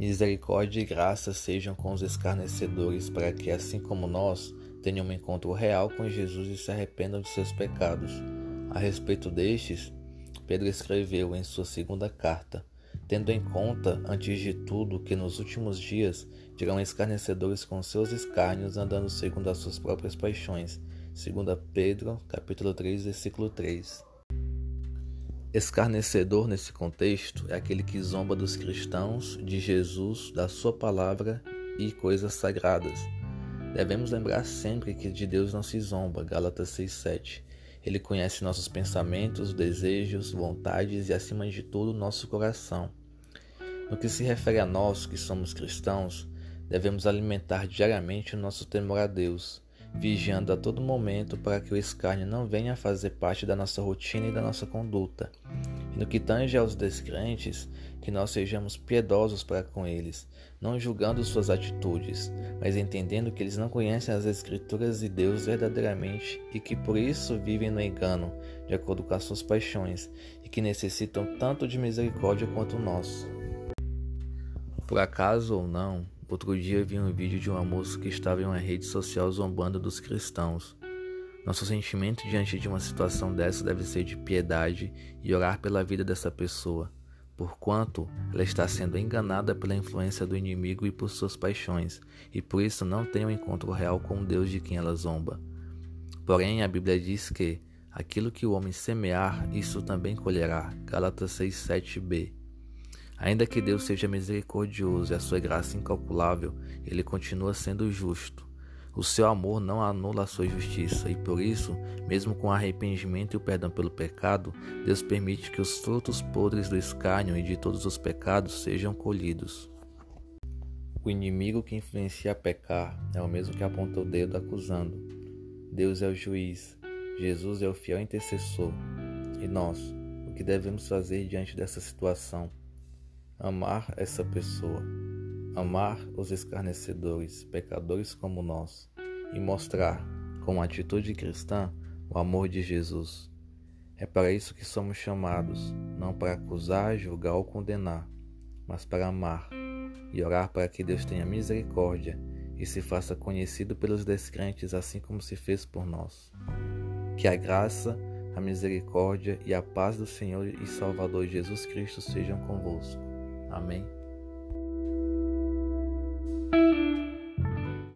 Misericórdia e graça sejam com os escarnecedores, para que, assim como nós, tenham um encontro real com Jesus e se arrependam de seus pecados. A respeito destes, Pedro escreveu em sua segunda carta: Tendo em conta, antes de tudo, que nos últimos dias dirão escarnecedores com seus escárnios, andando segundo as suas próprias paixões. 2 Pedro, capítulo 3, versículo 3. Escarnecedor nesse contexto é aquele que zomba dos cristãos, de Jesus, da sua palavra e coisas sagradas. Devemos lembrar sempre que de Deus não se zomba, Gálatas 6:7. Ele conhece nossos pensamentos, desejos, vontades e acima de tudo nosso coração. No que se refere a nós que somos cristãos, devemos alimentar diariamente o nosso temor a Deus vigiando a todo momento para que o escárnio não venha a fazer parte da nossa rotina e da nossa conduta. E no que tange aos descrentes, que nós sejamos piedosos para com eles, não julgando suas atitudes, mas entendendo que eles não conhecem as Escrituras e Deus verdadeiramente e que por isso vivem no engano, de acordo com as suas paixões, e que necessitam tanto de misericórdia quanto nós. Por acaso ou não, Outro dia vi um vídeo de uma moça que estava em uma rede social zombando dos cristãos. Nosso sentimento diante de uma situação dessa deve ser de piedade e orar pela vida dessa pessoa, porquanto ela está sendo enganada pela influência do inimigo e por suas paixões, e por isso não tem um encontro real com o Deus de quem ela zomba. Porém, a Bíblia diz que aquilo que o homem semear, isso também colherá. Gálatas 6:7b. Ainda que Deus seja misericordioso e a sua graça incalculável, ele continua sendo justo. O seu amor não anula a sua justiça e por isso, mesmo com arrependimento e o perdão pelo pecado, Deus permite que os frutos podres do escárnio e de todos os pecados sejam colhidos. O inimigo que influencia a pecar é o mesmo que aponta o dedo acusando. Deus é o juiz, Jesus é o fiel intercessor. E nós, o que devemos fazer diante dessa situação? Amar essa pessoa, amar os escarnecedores, pecadores como nós, e mostrar, com atitude cristã, o amor de Jesus. É para isso que somos chamados, não para acusar, julgar ou condenar, mas para amar e orar para que Deus tenha misericórdia e se faça conhecido pelos descrentes, assim como se fez por nós. Que a graça, a misericórdia e a paz do Senhor e Salvador Jesus Cristo sejam convosco. Amém.